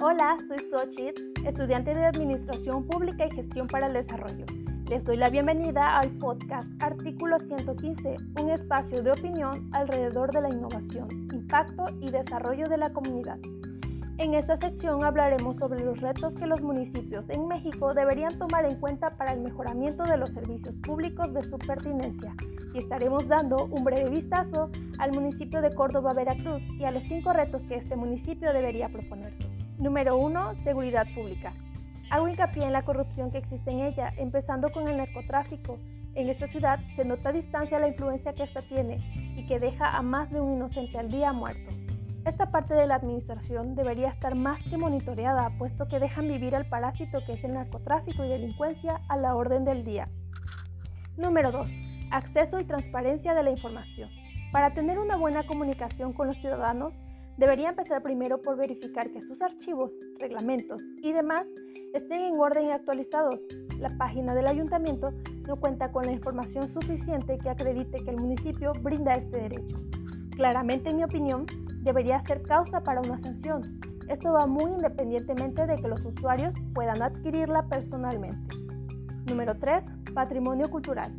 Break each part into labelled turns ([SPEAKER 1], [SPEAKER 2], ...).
[SPEAKER 1] Hola, soy Xochitl, estudiante de Administración Pública y Gestión para el Desarrollo. Les doy la bienvenida al podcast Artículo 115, un espacio de opinión alrededor de la innovación, impacto y desarrollo de la comunidad. En esta sección hablaremos sobre los retos que los municipios en México deberían tomar en cuenta para el mejoramiento de los servicios públicos de su pertinencia y estaremos dando un breve vistazo al municipio de Córdoba, Veracruz y a los cinco retos que este municipio debería proponerse. Número 1. Seguridad pública. Hago hincapié en la corrupción que existe en ella, empezando con el narcotráfico. En esta ciudad se nota a distancia la influencia que ésta tiene y que deja a más de un inocente al día muerto. Esta parte de la administración debería estar más que monitoreada, puesto que dejan vivir al parásito que es el narcotráfico y delincuencia a la orden del día. Número 2. Acceso y transparencia de la información. Para tener una buena comunicación con los ciudadanos, debería empezar primero por verificar que sus archivos, reglamentos y demás estén en orden y actualizados. La página del ayuntamiento no cuenta con la información suficiente que acredite que el municipio brinda este derecho. Claramente, en mi opinión, debería ser causa para una sanción. Esto va muy independientemente de que los usuarios puedan adquirirla personalmente. Número 3. Patrimonio cultural.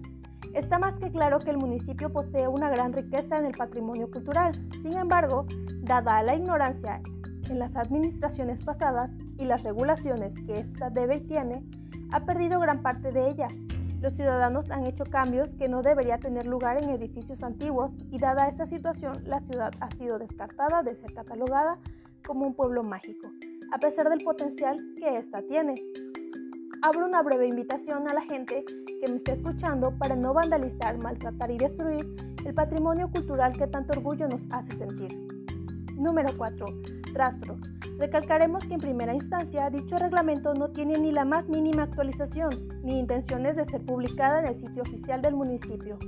[SPEAKER 1] Está más que claro que el municipio posee una gran riqueza en el patrimonio cultural. Sin embargo, dada la ignorancia en las administraciones pasadas y las regulaciones que ésta debe y tiene, ha perdido gran parte de ella. Los ciudadanos han hecho cambios que no debería tener lugar en edificios antiguos y dada esta situación, la ciudad ha sido descartada de ser catalogada como un pueblo mágico, a pesar del potencial que ésta tiene. Abro una breve invitación a la gente que me esté escuchando para no vandalizar, maltratar y destruir el patrimonio cultural que tanto orgullo nos hace sentir. Número 4. Rastro. Recalcaremos que en primera instancia dicho reglamento no tiene ni la más mínima actualización ni intenciones de ser publicada en el sitio oficial del municipio.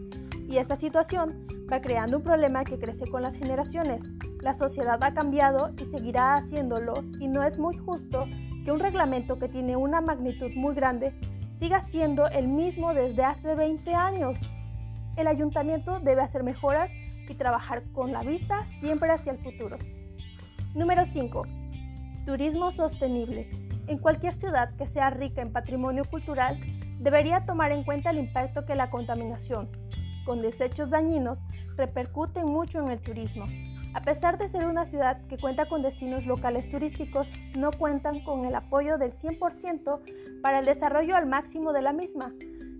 [SPEAKER 1] Y esta situación va creando un problema que crece con las generaciones. La sociedad ha cambiado y seguirá haciéndolo y no es muy justo que un reglamento que tiene una magnitud muy grande siga siendo el mismo desde hace 20 años. El ayuntamiento debe hacer mejoras y trabajar con la vista siempre hacia el futuro. Número 5. Turismo sostenible. En cualquier ciudad que sea rica en patrimonio cultural, debería tomar en cuenta el impacto que la contaminación, con desechos dañinos, repercute mucho en el turismo. A pesar de ser una ciudad que cuenta con destinos locales turísticos, no cuentan con el apoyo del 100% para el desarrollo al máximo de la misma.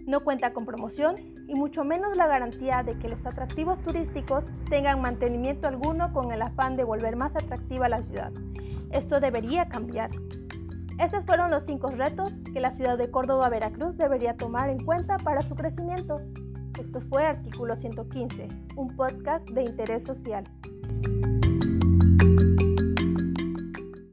[SPEAKER 1] No cuenta con promoción y mucho menos la garantía de que los atractivos turísticos tengan mantenimiento alguno con el afán de volver más atractiva la ciudad. Esto debería cambiar. Estos fueron los cinco retos que la ciudad de Córdoba, Veracruz debería tomar en cuenta para su crecimiento. Esto fue Artículo 115, un podcast de interés social.